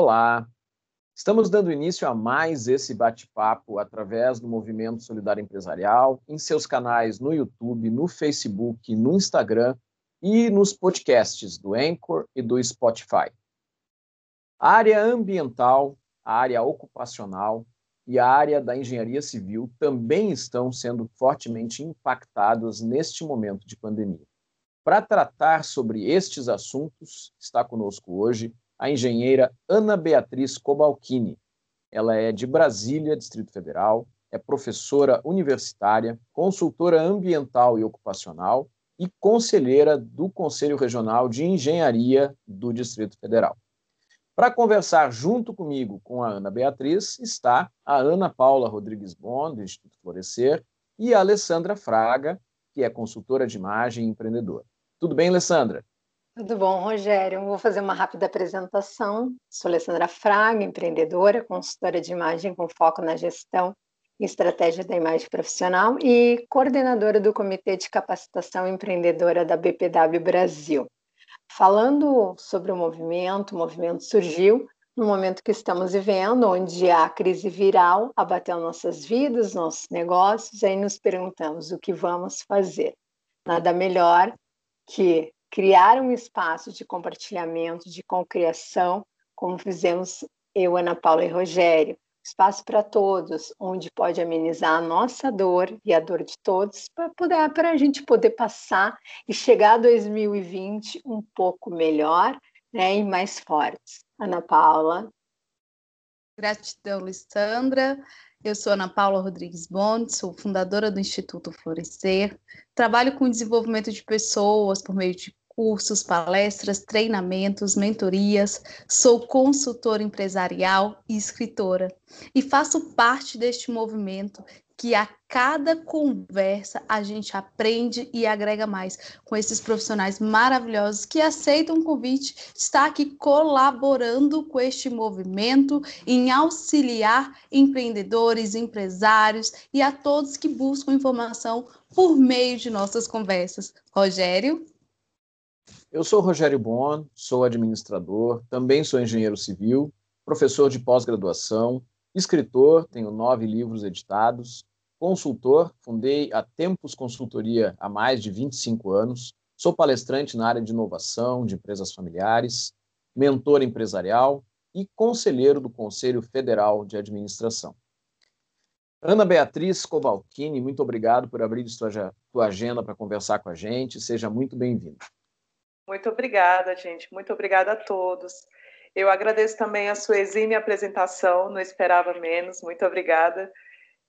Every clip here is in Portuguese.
Olá! Estamos dando início a mais esse bate-papo através do Movimento Solidário Empresarial, em seus canais no YouTube, no Facebook, no Instagram e nos podcasts do Anchor e do Spotify. A área ambiental, a área ocupacional e a área da engenharia civil também estão sendo fortemente impactadas neste momento de pandemia. Para tratar sobre estes assuntos, está conosco hoje a engenheira Ana Beatriz Cobalcini. Ela é de Brasília, Distrito Federal, é professora universitária, consultora ambiental e ocupacional e conselheira do Conselho Regional de Engenharia do Distrito Federal. Para conversar junto comigo com a Ana Beatriz está a Ana Paula Rodrigues Bond, do Instituto Florescer, e a Alessandra Fraga, que é consultora de imagem e empreendedora. Tudo bem, Alessandra? Tudo bom, Rogério? Vou fazer uma rápida apresentação. Sou Alessandra Fraga, empreendedora, consultora de imagem com foco na gestão e estratégia da imagem profissional e coordenadora do Comitê de Capacitação Empreendedora da BPW Brasil. Falando sobre o movimento, o movimento surgiu no momento que estamos vivendo, onde a crise viral abateu nossas vidas, nossos negócios, aí nos perguntamos o que vamos fazer. Nada melhor que criar um espaço de compartilhamento, de concriação, como fizemos eu, Ana Paula e Rogério. Espaço para todos, onde pode amenizar a nossa dor e a dor de todos, para a gente poder passar e chegar a 2020 um pouco melhor né, e mais fortes. Ana Paula. Gratidão, Lissandra. Eu sou Ana Paula Rodrigues Bond, sou fundadora do Instituto Florescer. Trabalho com desenvolvimento de pessoas por meio de cursos, palestras, treinamentos, mentorias, sou consultora empresarial e escritora e faço parte deste movimento que a cada conversa a gente aprende e agrega mais com esses profissionais maravilhosos que aceitam o convite, está aqui colaborando com este movimento em auxiliar empreendedores, empresários e a todos que buscam informação por meio de nossas conversas. Rogério? Eu sou Rogério Bon, sou administrador, também sou engenheiro civil, professor de pós-graduação, escritor, tenho nove livros editados, consultor, fundei a Tempos Consultoria há mais de 25 anos, sou palestrante na área de inovação, de empresas familiares, mentor empresarial e conselheiro do Conselho Federal de Administração. Ana Beatriz Cobalcini, muito obrigado por abrir sua agenda para conversar com a gente. Seja muito bem-vinda. Muito obrigada, gente. Muito obrigada a todos. Eu agradeço também a sua exímia apresentação, não esperava menos. Muito obrigada.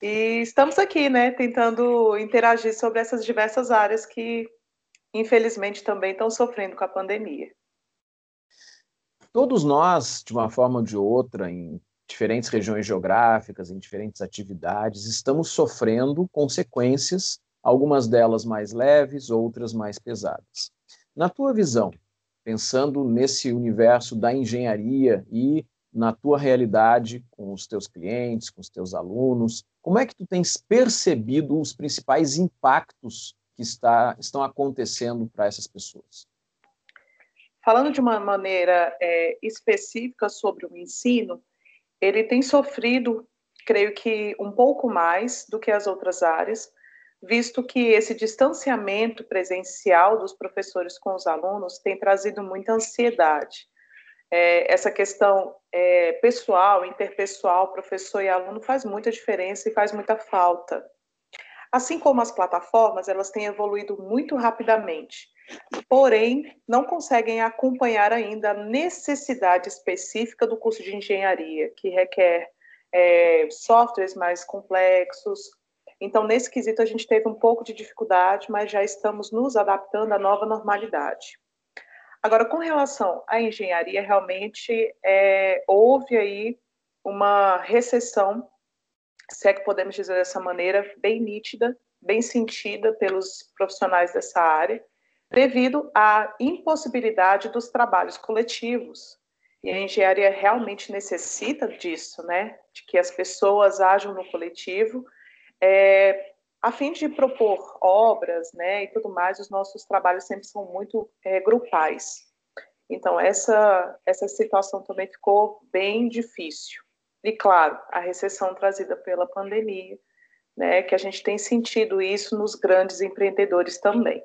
E estamos aqui, né, tentando interagir sobre essas diversas áreas que, infelizmente, também estão sofrendo com a pandemia. Todos nós, de uma forma ou de outra, em diferentes regiões geográficas, em diferentes atividades, estamos sofrendo consequências, algumas delas mais leves, outras mais pesadas. Na tua visão, pensando nesse universo da engenharia e na tua realidade com os teus clientes, com os teus alunos, como é que tu tens percebido os principais impactos que está, estão acontecendo para essas pessoas? Falando de uma maneira é, específica sobre o ensino, ele tem sofrido, creio que um pouco mais do que as outras áreas, visto que esse distanciamento presencial dos professores com os alunos tem trazido muita ansiedade. É, essa questão é, pessoal, interpessoal, professor e aluno faz muita diferença e faz muita falta. Assim como as plataformas, elas têm evoluído muito rapidamente, porém não conseguem acompanhar ainda a necessidade específica do curso de engenharia, que requer é, softwares mais complexos, então, nesse quesito, a gente teve um pouco de dificuldade, mas já estamos nos adaptando à nova normalidade. Agora, com relação à engenharia, realmente é, houve aí uma recessão, se é que podemos dizer dessa maneira, bem nítida, bem sentida pelos profissionais dessa área, devido à impossibilidade dos trabalhos coletivos. E a engenharia realmente necessita disso, né? De que as pessoas ajam no coletivo é, a fim de propor obras né, e tudo mais, os nossos trabalhos sempre são muito é, grupais. Então, essa, essa situação também ficou bem difícil. E, claro, a recessão trazida pela pandemia, né, que a gente tem sentido isso nos grandes empreendedores também.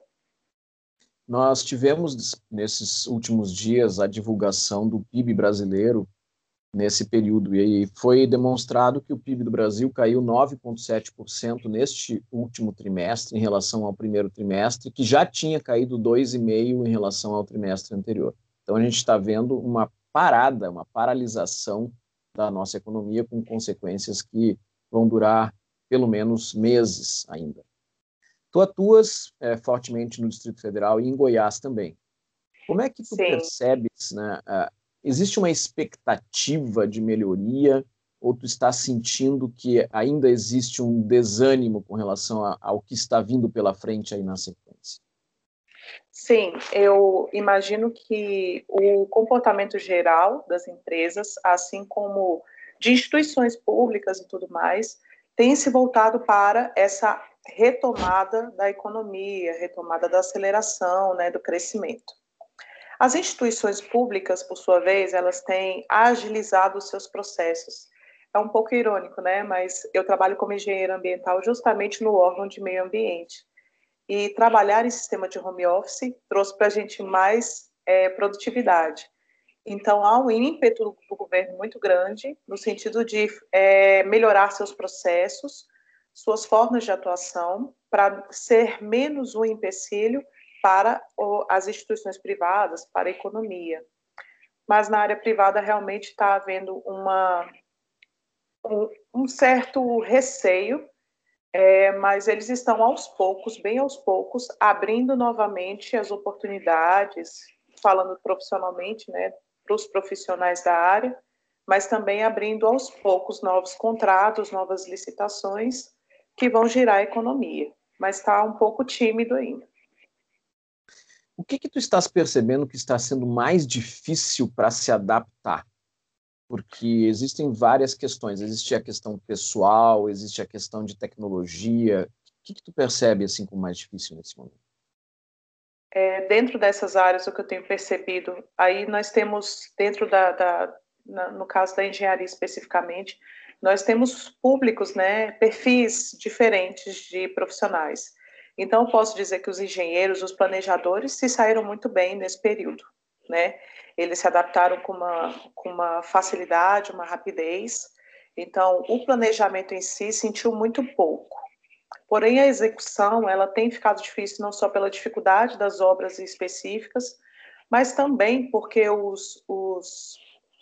Nós tivemos, nesses últimos dias, a divulgação do PIB brasileiro nesse período, e foi demonstrado que o PIB do Brasil caiu 9,7% neste último trimestre em relação ao primeiro trimestre, que já tinha caído 2,5% em relação ao trimestre anterior. Então, a gente está vendo uma parada, uma paralisação da nossa economia, com consequências que vão durar pelo menos meses ainda. Tu atuas é, fortemente no Distrito Federal e em Goiás também. Como é que tu Sim. percebes, né? Existe uma expectativa de melhoria ou tu está sentindo que ainda existe um desânimo com relação a, ao que está vindo pela frente aí na sequência? Sim, eu imagino que o comportamento geral das empresas, assim como de instituições públicas e tudo mais, tem se voltado para essa retomada da economia, retomada da aceleração, né, do crescimento. As instituições públicas, por sua vez, elas têm agilizado os seus processos. É um pouco irônico, né? Mas eu trabalho como engenheiro ambiental justamente no órgão de meio ambiente. E trabalhar em sistema de home office trouxe para a gente mais é, produtividade. Então, há um ímpeto do governo muito grande no sentido de é, melhorar seus processos, suas formas de atuação, para ser menos um empecilho para as instituições privadas, para a economia. Mas na área privada realmente está havendo uma, um, um certo receio é, mas eles estão aos poucos, bem aos poucos, abrindo novamente as oportunidades, falando profissionalmente, né, para os profissionais da área, mas também abrindo aos poucos novos contratos, novas licitações que vão girar a economia, mas está um pouco tímido ainda. O que que tu estás percebendo que está sendo mais difícil para se adaptar? porque existem várias questões. Existe a questão pessoal, existe a questão de tecnologia. O que, que tu percebe assim como mais difícil nesse momento? É, dentro dessas áreas, o que eu tenho percebido, aí nós temos, dentro da, da na, no caso da engenharia especificamente, nós temos públicos, né, perfis diferentes de profissionais. Então, posso dizer que os engenheiros, os planejadores, se saíram muito bem nesse período, né? eles se adaptaram com uma, com uma facilidade, uma rapidez. Então, o planejamento em si sentiu muito pouco. Porém, a execução ela tem ficado difícil não só pela dificuldade das obras específicas, mas também porque os, os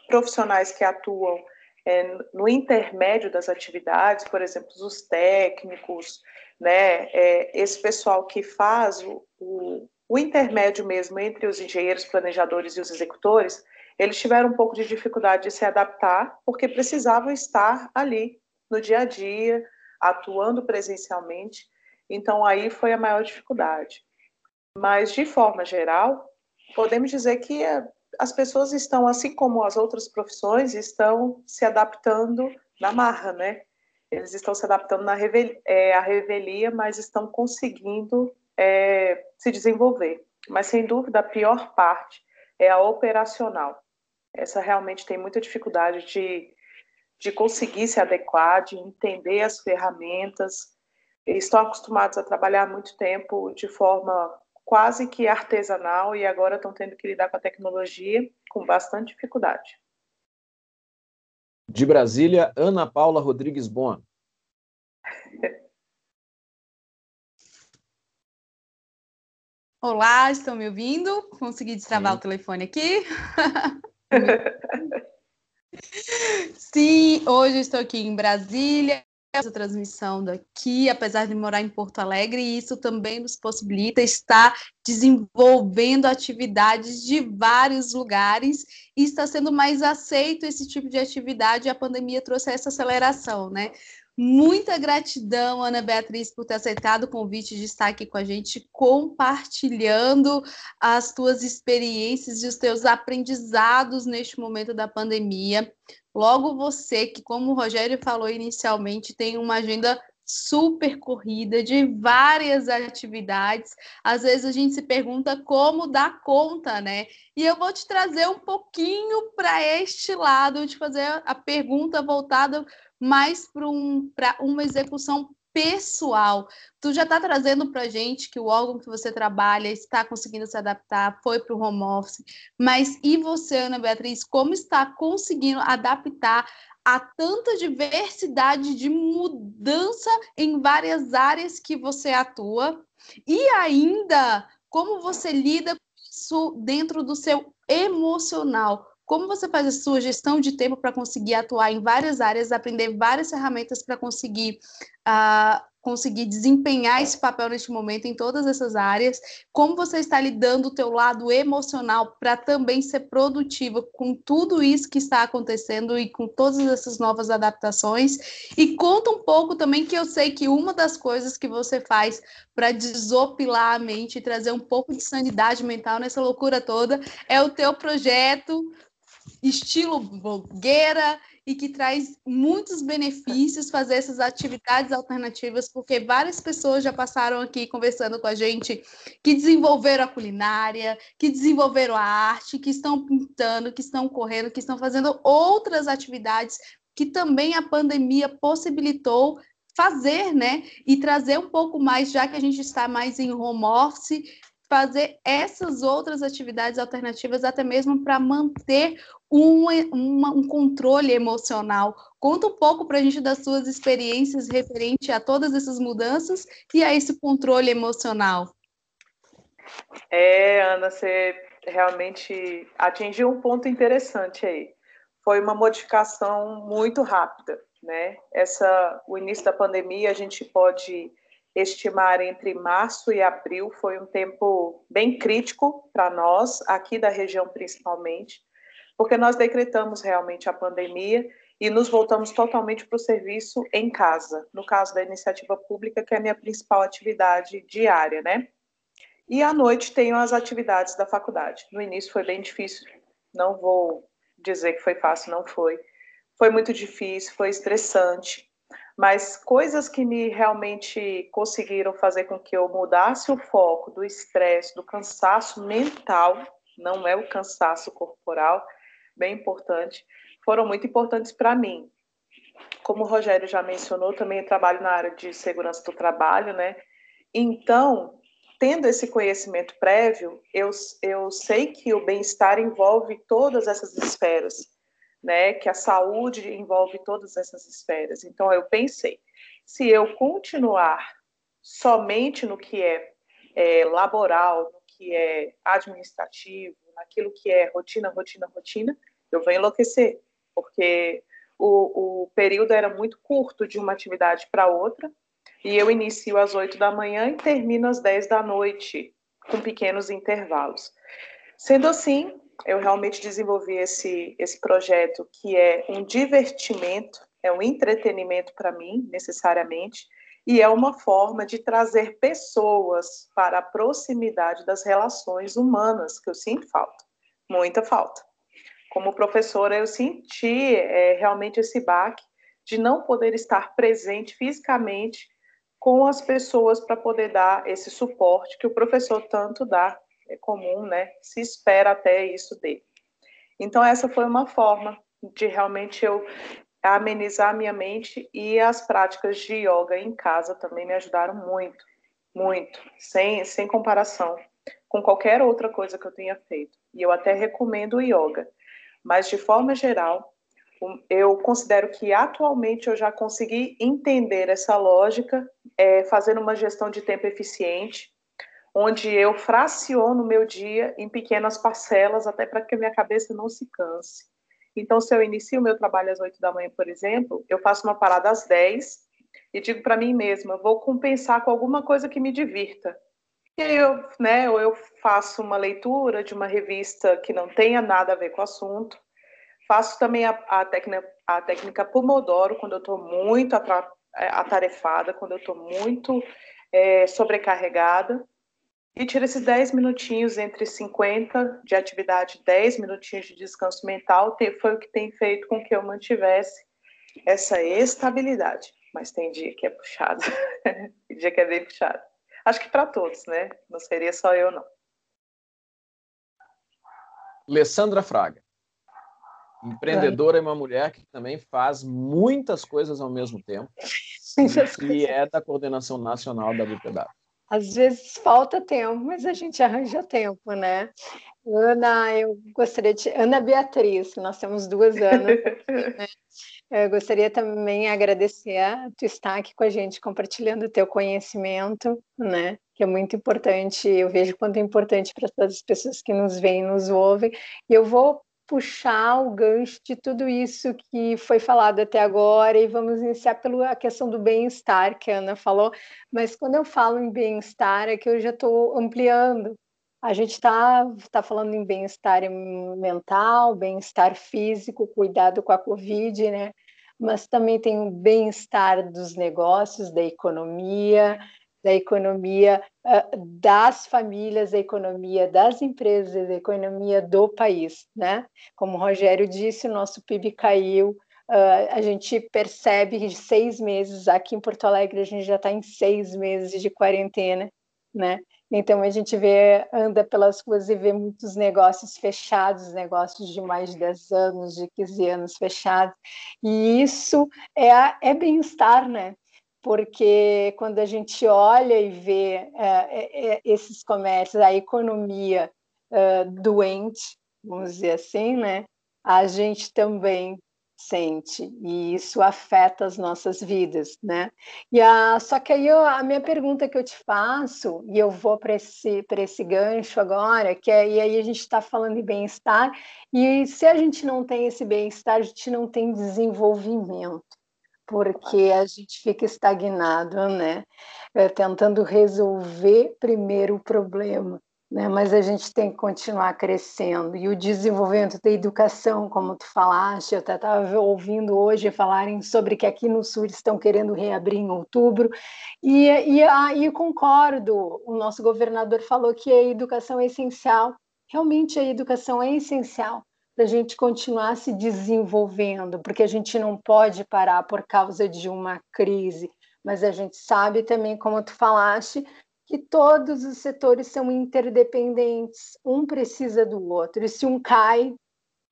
profissionais que atuam é, no intermédio das atividades, por exemplo, os técnicos, né, é, esse pessoal que faz o, o, o intermédio mesmo entre os engenheiros, planejadores e os executores, eles tiveram um pouco de dificuldade de se adaptar, porque precisavam estar ali no dia a dia, atuando presencialmente. Então, aí foi a maior dificuldade. Mas, de forma geral, podemos dizer que eh, as pessoas estão, assim como as outras profissões, estão se adaptando na marra, né? Eles estão se adaptando na revelia, é, à revelia, mas estão conseguindo é, se desenvolver. Mas, sem dúvida, a pior parte é a operacional. Essa realmente tem muita dificuldade de, de conseguir se adequar, de entender as ferramentas. Eles estão acostumados a trabalhar muito tempo de forma quase que artesanal e agora estão tendo que lidar com a tecnologia com bastante dificuldade. De Brasília, Ana Paula Rodrigues Bon. Olá, estão me ouvindo? Consegui destravar Sim. o telefone aqui. Sim, hoje estou aqui em Brasília, essa transmissão daqui, apesar de morar em Porto Alegre, e isso também nos possibilita estar desenvolvendo atividades de vários lugares e está sendo mais aceito esse tipo de atividade, a pandemia trouxe essa aceleração, né? Muita gratidão, Ana Beatriz, por ter aceitado o convite de estar aqui com a gente, compartilhando as tuas experiências e os teus aprendizados neste momento da pandemia. Logo você, que, como o Rogério falou inicialmente, tem uma agenda super corrida, de várias atividades. Às vezes a gente se pergunta como dar conta, né? E eu vou te trazer um pouquinho para este lado, de fazer a pergunta voltada mais para um, uma execução pessoal. Tu já está trazendo para gente que o órgão que você trabalha está conseguindo se adaptar, foi para o home office, mas e você, Ana Beatriz, como está conseguindo adaptar a tanta diversidade de mudança em várias áreas que você atua e ainda como você lida com isso dentro do seu emocional. Como você faz a sua gestão de tempo para conseguir atuar em várias áreas, aprender várias ferramentas para conseguir uh, conseguir desempenhar esse papel neste momento em todas essas áreas, como você está lidando o teu lado emocional para também ser produtiva com tudo isso que está acontecendo e com todas essas novas adaptações, e conta um pouco também que eu sei que uma das coisas que você faz para desopilar a mente e trazer um pouco de sanidade mental nessa loucura toda é o teu projeto estilo blogueira e que traz muitos benefícios fazer essas atividades alternativas, porque várias pessoas já passaram aqui conversando com a gente que desenvolveram a culinária, que desenvolveram a arte, que estão pintando, que estão correndo, que estão fazendo outras atividades que também a pandemia possibilitou fazer, né? E trazer um pouco mais, já que a gente está mais em home office, fazer essas outras atividades alternativas, até mesmo para manter um, uma, um controle emocional. Conta um pouco para a gente das suas experiências referente a todas essas mudanças e a esse controle emocional. É, Ana, você realmente atingiu um ponto interessante aí. Foi uma modificação muito rápida, né? Essa, o início da pandemia, a gente pode estimar entre março e abril foi um tempo bem crítico para nós, aqui da região principalmente, porque nós decretamos realmente a pandemia e nos voltamos totalmente para o serviço em casa, no caso da iniciativa pública, que é a minha principal atividade diária, né? E à noite tenho as atividades da faculdade. No início foi bem difícil, não vou dizer que foi fácil, não foi. Foi muito difícil, foi estressante, mas coisas que me realmente conseguiram fazer com que eu mudasse o foco do estresse, do cansaço mental, não é o cansaço corporal, bem importante, foram muito importantes para mim. Como o Rogério já mencionou, também trabalho na área de segurança do trabalho, né? Então, tendo esse conhecimento prévio, eu, eu sei que o bem-estar envolve todas essas esferas né, que a saúde envolve todas essas esferas. Então, eu pensei, se eu continuar somente no que é, é laboral, no que é administrativo, naquilo que é rotina, rotina, rotina, eu vou enlouquecer, porque o, o período era muito curto de uma atividade para outra, e eu inicio às 8 da manhã e termino às 10 da noite, com pequenos intervalos. Sendo assim, eu realmente desenvolvi esse, esse projeto que é um divertimento, é um entretenimento para mim, necessariamente, e é uma forma de trazer pessoas para a proximidade das relações humanas, que eu sinto falta, muita falta. Como professora, eu senti é, realmente esse baque de não poder estar presente fisicamente com as pessoas para poder dar esse suporte que o professor tanto dá comum, né? Se espera até isso dele. Então, essa foi uma forma de realmente eu amenizar a minha mente e as práticas de yoga em casa também me ajudaram muito, muito, sem, sem comparação com qualquer outra coisa que eu tenha feito. E eu até recomendo o yoga, mas de forma geral, eu considero que atualmente eu já consegui entender essa lógica, é, fazendo uma gestão de tempo eficiente, onde eu fraciono o meu dia em pequenas parcelas, até para que a minha cabeça não se canse. Então, se eu inicio o meu trabalho às 8 da manhã, por exemplo, eu faço uma parada às 10 e digo para mim mesma, vou compensar com alguma coisa que me divirta. E aí eu, né, ou eu faço uma leitura de uma revista que não tenha nada a ver com o assunto. Faço também a, a, técnica, a técnica Pomodoro, quando eu estou muito é, atarefada, quando eu estou muito é, sobrecarregada. E tira esses 10 minutinhos entre 50 de atividade, 10 minutinhos de descanso mental, foi o que tem feito com que eu mantivesse essa estabilidade. mas tem dia que é puxado, tem dia que é bem puxado. Acho que para todos, né? Não seria só eu, não. Alessandra Fraga. Empreendedora é uma mulher que também faz muitas coisas ao mesmo tempo e é da coordenação nacional da BPW. Às vezes falta tempo, mas a gente arranja tempo, né? Ana, eu gostaria de. Ana Beatriz, nós temos duas Anas. Né? Eu gostaria também de agradecer a tu estar aqui com a gente, compartilhando o teu conhecimento, né? Que é muito importante. Eu vejo quanto é importante para todas as pessoas que nos veem, nos ouvem. E eu vou puxar o gancho de tudo isso que foi falado até agora e vamos iniciar pela questão do bem-estar que a Ana falou. Mas quando eu falo em bem-estar, é que eu já estou ampliando a gente está tá falando em bem-estar mental, bem-estar físico, cuidado com a Covid, né? Mas também tem o bem-estar dos negócios, da economia, da economia uh, das famílias, da economia das empresas, da economia do país, né? Como o Rogério disse, o nosso PIB caiu, uh, a gente percebe que de seis meses, aqui em Porto Alegre, a gente já está em seis meses de quarentena, né? Então a gente vê, anda pelas ruas e vê muitos negócios fechados, negócios de mais de 10 anos, de 15 anos fechados. E isso é, é bem-estar, né? Porque quando a gente olha e vê é, é, é esses comércios, a economia doente, vamos dizer assim, né? A gente também sente e isso afeta as nossas vidas, né? E a, só que aí eu, a minha pergunta que eu te faço e eu vou para esse para esse gancho agora, que é, e aí a gente está falando de bem-estar e se a gente não tem esse bem-estar, a gente não tem desenvolvimento porque a gente fica estagnado, né? É, tentando resolver primeiro o problema né? mas a gente tem que continuar crescendo. E o desenvolvimento da educação, como tu falaste, eu até estava ouvindo hoje falarem sobre que aqui no Sul estão querendo reabrir em outubro, e, e aí concordo, o nosso governador falou que a educação é essencial, realmente a educação é essencial para a gente continuar se desenvolvendo, porque a gente não pode parar por causa de uma crise, mas a gente sabe também, como tu falaste, que todos os setores são interdependentes, um precisa do outro, e se um cai,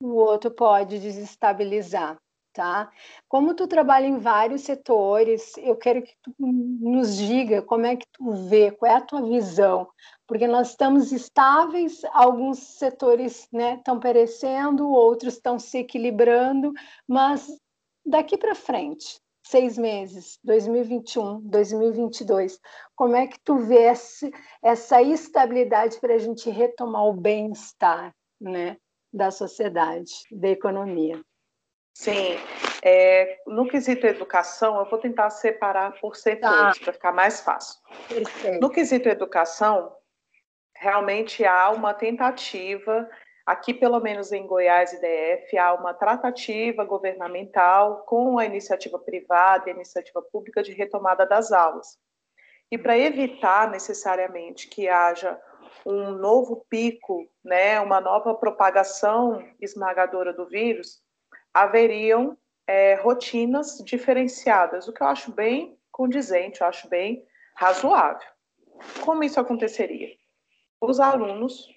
o outro pode desestabilizar, tá? Como tu trabalha em vários setores, eu quero que tu nos diga como é que tu vê, qual é a tua visão, porque nós estamos estáveis, alguns setores né, estão perecendo, outros estão se equilibrando, mas daqui para frente, seis meses, 2021, 2022, como é que tu vê esse, essa estabilidade para a gente retomar o bem-estar né, da sociedade, da economia? Sim, é, no quesito educação, eu vou tentar separar por setores tá. para ficar mais fácil. Perfeito. No quesito educação, realmente há uma tentativa Aqui, pelo menos em Goiás e DF, há uma tratativa governamental com a iniciativa privada e a iniciativa pública de retomada das aulas. E para evitar necessariamente que haja um novo pico, né, uma nova propagação esmagadora do vírus, haveriam é, rotinas diferenciadas, o que eu acho bem condizente, eu acho bem razoável. Como isso aconteceria? Os alunos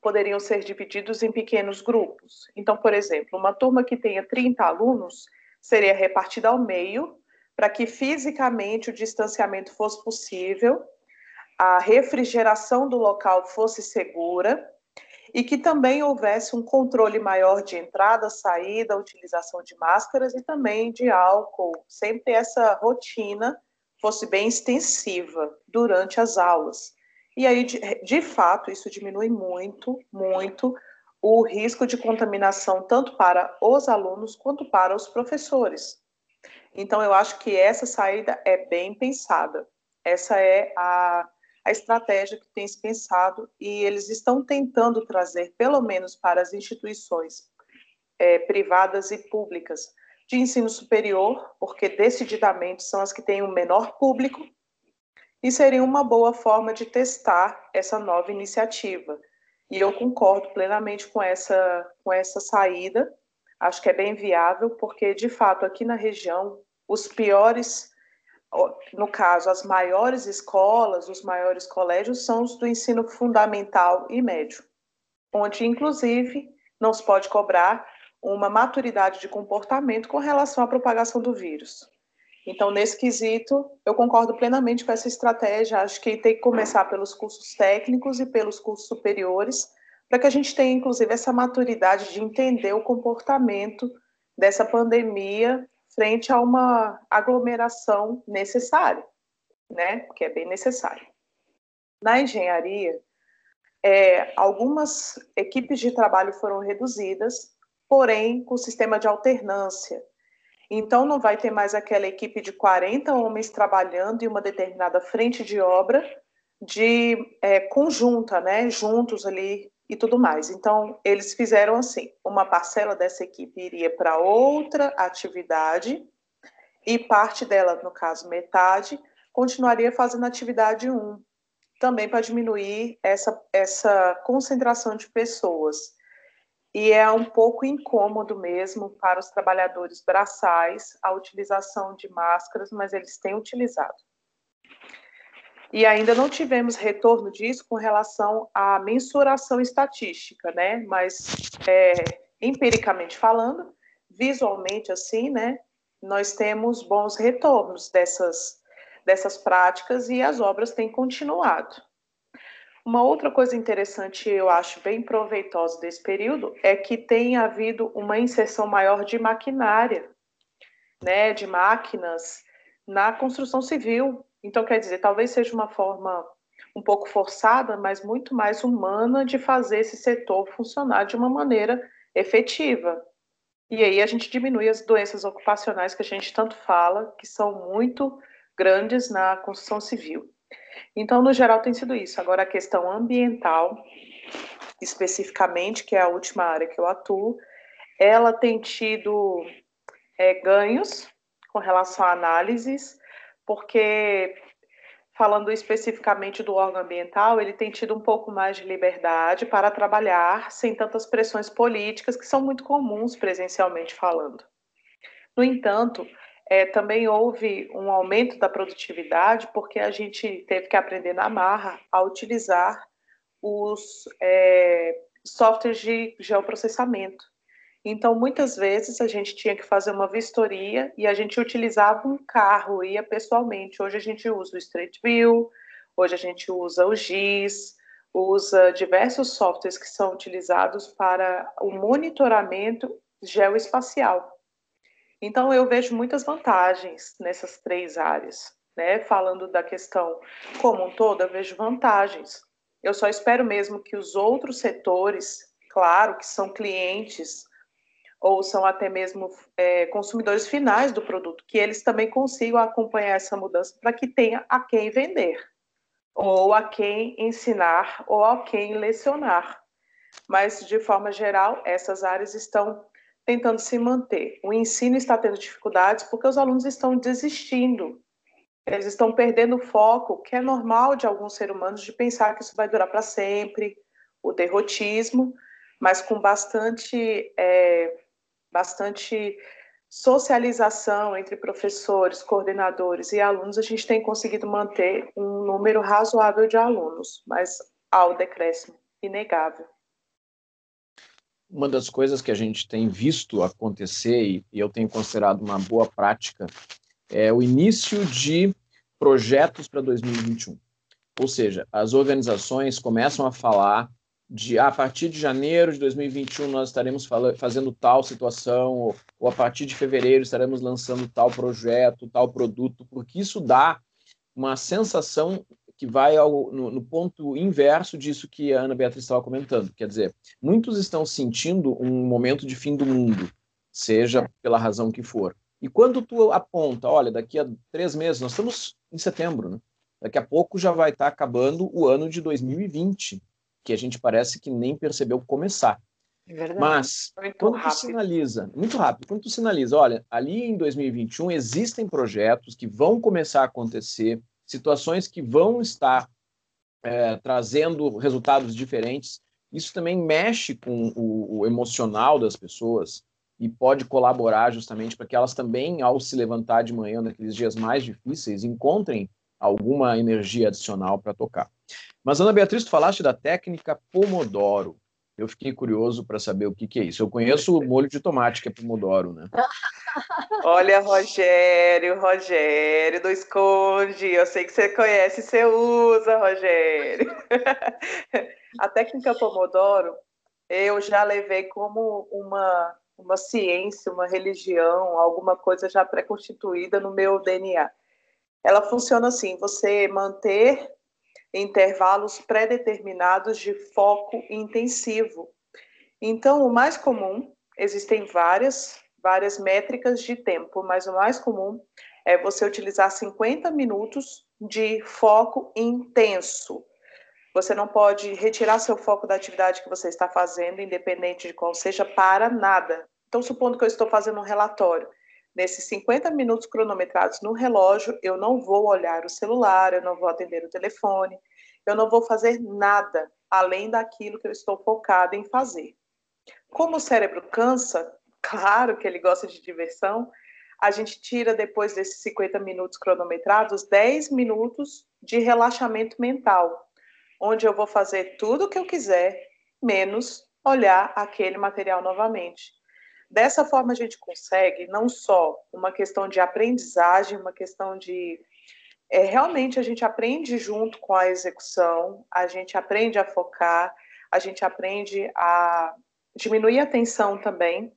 poderiam ser divididos em pequenos grupos. Então, por exemplo, uma turma que tenha 30 alunos seria repartida ao meio, para que fisicamente o distanciamento fosse possível, a refrigeração do local fosse segura e que também houvesse um controle maior de entrada, saída, utilização de máscaras e também de álcool. Sempre essa rotina fosse bem extensiva durante as aulas. E aí, de, de fato, isso diminui muito, muito o risco de contaminação tanto para os alunos quanto para os professores. Então, eu acho que essa saída é bem pensada. Essa é a, a estratégia que tem se pensado e eles estão tentando trazer, pelo menos para as instituições é, privadas e públicas de ensino superior, porque decididamente são as que têm o menor público e seria uma boa forma de testar essa nova iniciativa. E eu concordo plenamente com essa, com essa saída, acho que é bem viável, porque, de fato, aqui na região, os piores, no caso, as maiores escolas, os maiores colégios são os do ensino fundamental e médio, onde, inclusive, não se pode cobrar uma maturidade de comportamento com relação à propagação do vírus. Então, nesse quesito, eu concordo plenamente com essa estratégia. Acho que tem que começar pelos cursos técnicos e pelos cursos superiores, para que a gente tenha, inclusive, essa maturidade de entender o comportamento dessa pandemia frente a uma aglomeração necessária, né? Que é bem necessária. Na engenharia, é, algumas equipes de trabalho foram reduzidas, porém com sistema de alternância. Então, não vai ter mais aquela equipe de 40 homens trabalhando em uma determinada frente de obra de é, conjunta, né, juntos ali e tudo mais. Então, eles fizeram assim: uma parcela dessa equipe iria para outra atividade e parte dela, no caso, metade, continuaria fazendo atividade 1, também para diminuir essa, essa concentração de pessoas. E é um pouco incômodo mesmo para os trabalhadores braçais a utilização de máscaras, mas eles têm utilizado. E ainda não tivemos retorno disso com relação à mensuração estatística, né? Mas é, empiricamente falando, visualmente assim, né? Nós temos bons retornos dessas, dessas práticas e as obras têm continuado. Uma outra coisa interessante, eu acho bem proveitosa desse período, é que tem havido uma inserção maior de maquinária, né, de máquinas na construção civil, então, quer dizer, talvez seja uma forma um pouco forçada, mas muito mais humana de fazer esse setor funcionar de uma maneira efetiva. E aí a gente diminui as doenças ocupacionais que a gente tanto fala, que são muito grandes na construção civil. Então, no geral, tem sido isso. Agora, a questão ambiental, especificamente, que é a última área que eu atuo, ela tem tido é, ganhos com relação a análises porque falando especificamente do órgão ambiental, ele tem tido um pouco mais de liberdade para trabalhar sem tantas pressões políticas que são muito comuns presencialmente falando. No entanto, é, também houve um aumento da produtividade porque a gente teve que aprender na marra a utilizar os é, softwares de geoprocessamento. Então, muitas vezes a gente tinha que fazer uma vistoria e a gente utilizava um carro, ia pessoalmente. Hoje a gente usa o Street View, hoje a gente usa o GIS, usa diversos softwares que são utilizados para o monitoramento geoespacial. Então, eu vejo muitas vantagens nessas três áreas. Né? Falando da questão como um todo, eu vejo vantagens. Eu só espero mesmo que os outros setores, claro, que são clientes ou são até mesmo é, consumidores finais do produto, que eles também consigam acompanhar essa mudança para que tenha a quem vender, ou a quem ensinar, ou a quem lecionar. Mas, de forma geral, essas áreas estão tentando se manter. O ensino está tendo dificuldades porque os alunos estão desistindo. Eles estão perdendo o foco, que é normal de alguns seres humanos, de pensar que isso vai durar para sempre, o derrotismo, mas com bastante é, bastante socialização entre professores, coordenadores e alunos, a gente tem conseguido manter um número razoável de alunos, mas há o decréscimo inegável. Uma das coisas que a gente tem visto acontecer, e eu tenho considerado uma boa prática, é o início de projetos para 2021. Ou seja, as organizações começam a falar de ah, a partir de janeiro de 2021 nós estaremos fazendo tal situação, ou, ou, a partir de fevereiro estaremos lançando tal projeto, tal produto, porque isso dá uma sensação que vai ao, no, no, ponto inverso disso que a Ana Beatriz estava comentando. Quer dizer, muitos estão sentindo um momento de fim do mundo, seja pela razão que for. E quando tu aponta, olha, daqui a três meses, nós estamos em setembro, né? Daqui a pouco já vai estar acabando o ano de 2020 que a gente parece que nem percebeu começar. É Mas, muito quando rápido. tu sinaliza, muito rápido, quando tu sinaliza, olha, ali em 2021 existem projetos que vão começar a acontecer, situações que vão estar é, trazendo resultados diferentes, isso também mexe com o, o emocional das pessoas, e pode colaborar justamente para que elas também, ao se levantar de manhã naqueles dias mais difíceis, encontrem alguma energia adicional para tocar. Mas, Ana Beatriz, tu falaste da técnica Pomodoro. Eu fiquei curioso para saber o que, que, é isso. Eu conheço o molho de tomate, que é Pomodoro, né? Olha, Rogério, Rogério, não esconde. Eu sei que você conhece, você usa, Rogério. A técnica Pomodoro, eu já levei como uma uma ciência, uma religião, alguma coisa já pré-constituída no meu DNA. Ela funciona assim: você manter intervalos pré-determinados de foco intensivo. Então, o mais comum, existem várias, várias métricas de tempo, mas o mais comum é você utilizar 50 minutos de foco intenso. Você não pode retirar seu foco da atividade que você está fazendo, independente de qual seja, para nada. Então, supondo que eu estou fazendo um relatório, nesses 50 minutos cronometrados no relógio, eu não vou olhar o celular, eu não vou atender o telefone, eu não vou fazer nada além daquilo que eu estou focada em fazer. Como o cérebro cansa, claro que ele gosta de diversão, a gente tira depois desses 50 minutos cronometrados 10 minutos de relaxamento mental onde eu vou fazer tudo o que eu quiser, menos olhar aquele material novamente. Dessa forma, a gente consegue não só uma questão de aprendizagem, uma questão de. É, realmente, a gente aprende junto com a execução, a gente aprende a focar, a gente aprende a diminuir a tensão também,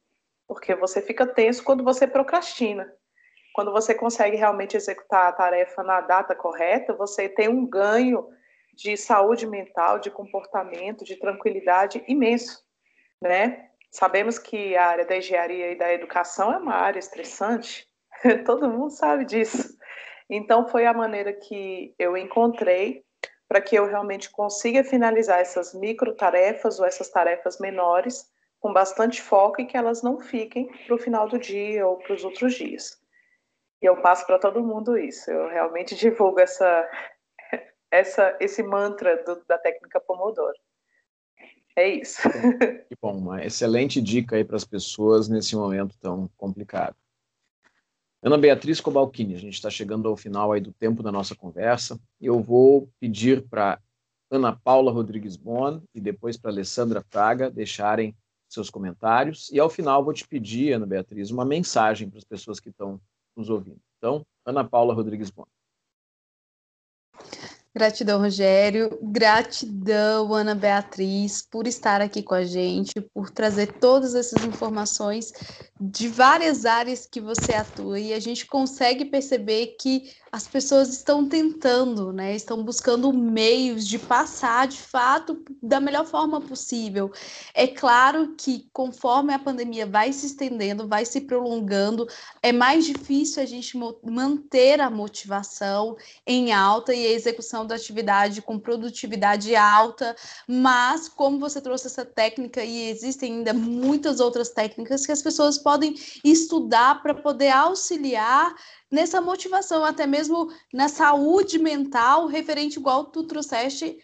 porque você fica tenso quando você procrastina. Quando você consegue realmente executar a tarefa na data correta, você tem um ganho de saúde mental, de comportamento, de tranquilidade imenso, né? Sabemos que a área da engenharia e da educação é uma área estressante, todo mundo sabe disso. Então, foi a maneira que eu encontrei para que eu realmente consiga finalizar essas micro tarefas ou essas tarefas menores com bastante foco e que elas não fiquem para o final do dia ou para os outros dias. E eu passo para todo mundo isso. Eu realmente divulgo essa, essa, esse mantra do, da técnica Pomodoro. É isso. Que bom, uma excelente dica aí para as pessoas nesse momento tão complicado. Ana Beatriz Cobalcini, a gente está chegando ao final aí do tempo da nossa conversa. Eu vou pedir para Ana Paula Rodrigues Bon e depois para Alessandra Fraga deixarem seus comentários. E ao final vou te pedir, Ana Beatriz, uma mensagem para as pessoas que estão nos ouvindo. Então, Ana Paula Rodrigues Bon. Gratidão, Rogério. Gratidão, Ana Beatriz, por estar aqui com a gente, por trazer todas essas informações de várias áreas que você atua. E a gente consegue perceber que as pessoas estão tentando, né? Estão buscando meios de passar de fato da melhor forma possível. É claro que conforme a pandemia vai se estendendo, vai se prolongando, é mais difícil a gente manter a motivação em alta e a execução da atividade com produtividade alta, mas como você trouxe essa técnica e existem ainda muitas outras técnicas que as pessoas podem estudar para poder auxiliar nessa motivação, até mesmo na saúde mental, referente igual tu trouxeste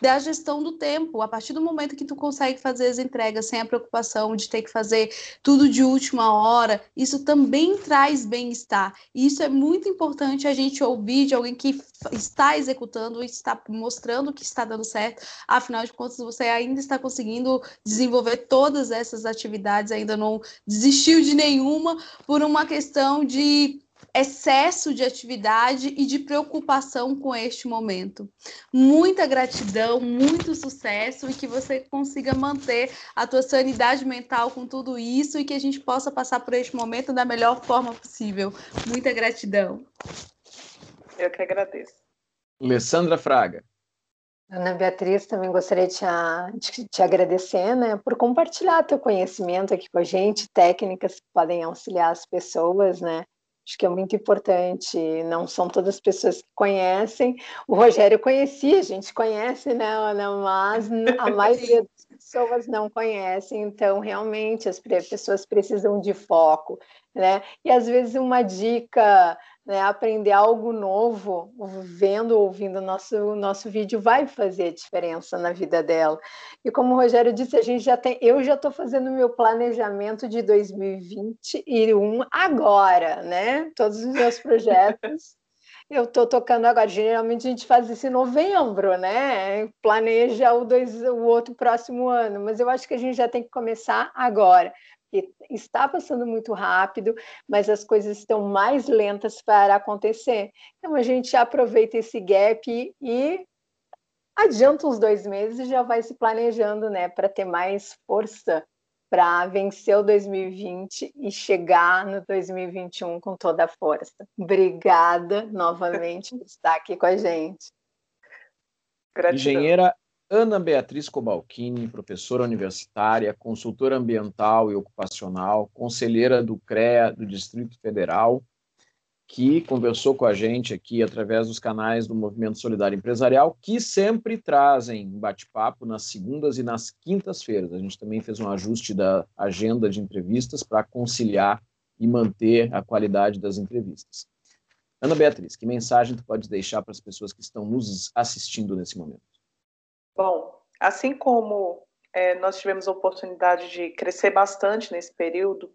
da gestão do tempo. A partir do momento que tu consegue fazer as entregas sem a preocupação de ter que fazer tudo de última hora, isso também traz bem-estar. E isso é muito importante a gente ouvir de alguém que está executando está mostrando que está dando certo. Afinal de contas, você ainda está conseguindo desenvolver todas essas atividades, ainda não desistiu de nenhuma por uma questão de excesso de atividade e de preocupação com este momento. Muita gratidão, muito sucesso e que você consiga manter a tua sanidade mental com tudo isso e que a gente possa passar por este momento da melhor forma possível. Muita gratidão. Eu que agradeço. Alessandra Fraga. Ana Beatriz, também gostaria de te, de te agradecer né, por compartilhar teu conhecimento aqui com a gente, técnicas que podem auxiliar as pessoas, né? Acho que é muito importante, não são todas as pessoas que conhecem. O Rogério conhecia, a gente conhece, né, Ana? Mas a maioria das pessoas não conhecem, então realmente as pessoas precisam de foco, né? E às vezes uma dica né, aprender algo novo, vendo, ouvindo o nosso, nosso vídeo, vai fazer diferença na vida dela. E como o Rogério disse, a gente já tem, eu já estou fazendo meu planejamento de 2021 agora, né? Todos os meus projetos. Eu estou tocando agora. Geralmente a gente faz isso em novembro, né? Planeja o, dois, o outro próximo ano, mas eu acho que a gente já tem que começar agora que está passando muito rápido, mas as coisas estão mais lentas para acontecer. Então a gente aproveita esse gap e adianta uns dois meses e já vai se planejando, né, para ter mais força para vencer o 2020 e chegar no 2021 com toda a força. Obrigada novamente por estar aqui com a gente. Gratidão. Engenheira Ana Beatriz Cobalcini, professora universitária, consultora ambiental e ocupacional, conselheira do CREA do Distrito Federal, que conversou com a gente aqui através dos canais do Movimento Solidário Empresarial, que sempre trazem bate-papo nas segundas e nas quintas-feiras. A gente também fez um ajuste da agenda de entrevistas para conciliar e manter a qualidade das entrevistas. Ana Beatriz, que mensagem tu pode deixar para as pessoas que estão nos assistindo nesse momento? Bom, assim como é, nós tivemos a oportunidade de crescer bastante nesse período,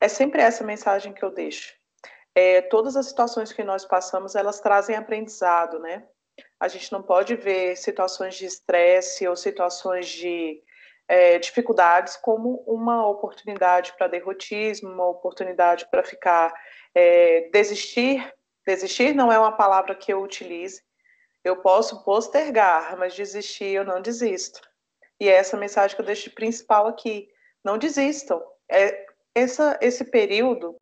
é sempre essa mensagem que eu deixo. É, todas as situações que nós passamos, elas trazem aprendizado, né? A gente não pode ver situações de estresse ou situações de é, dificuldades como uma oportunidade para derrotismo, uma oportunidade para ficar é, desistir. Desistir não é uma palavra que eu utilize, eu posso postergar, mas desistir eu não desisto. E é essa mensagem que eu deixo de principal aqui. Não desistam. É, essa, esse período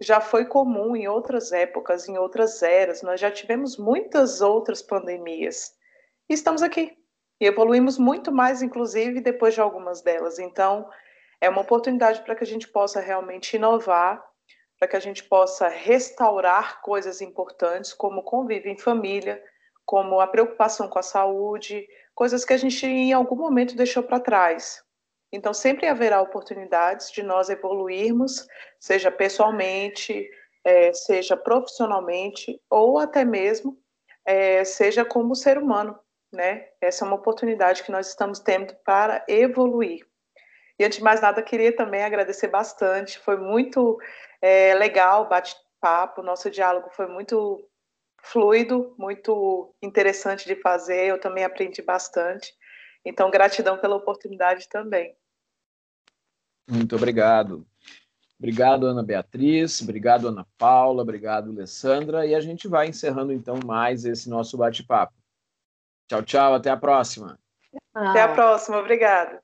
já foi comum em outras épocas, em outras eras. Nós já tivemos muitas outras pandemias. E estamos aqui. E evoluímos muito mais, inclusive, depois de algumas delas. Então, é uma oportunidade para que a gente possa realmente inovar, para que a gente possa restaurar coisas importantes, como convívio em família, como a preocupação com a saúde, coisas que a gente em algum momento deixou para trás. Então, sempre haverá oportunidades de nós evoluirmos, seja pessoalmente, é, seja profissionalmente, ou até mesmo é, seja como ser humano, né? Essa é uma oportunidade que nós estamos tendo para evoluir. E antes de mais nada, queria também agradecer bastante. Foi muito é, legal o bate-papo, nosso diálogo foi muito fluido, muito interessante de fazer. Eu também aprendi bastante. Então, gratidão pela oportunidade também. Muito obrigado. Obrigado, Ana Beatriz. Obrigado, Ana Paula. Obrigado, Alessandra. E a gente vai encerrando então mais esse nosso bate-papo. Tchau, tchau. Até a próxima. Até a próxima. Obrigada.